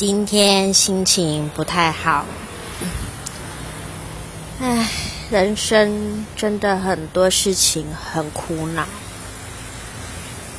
今天心情不太好。唉人生真的很多事情很苦恼。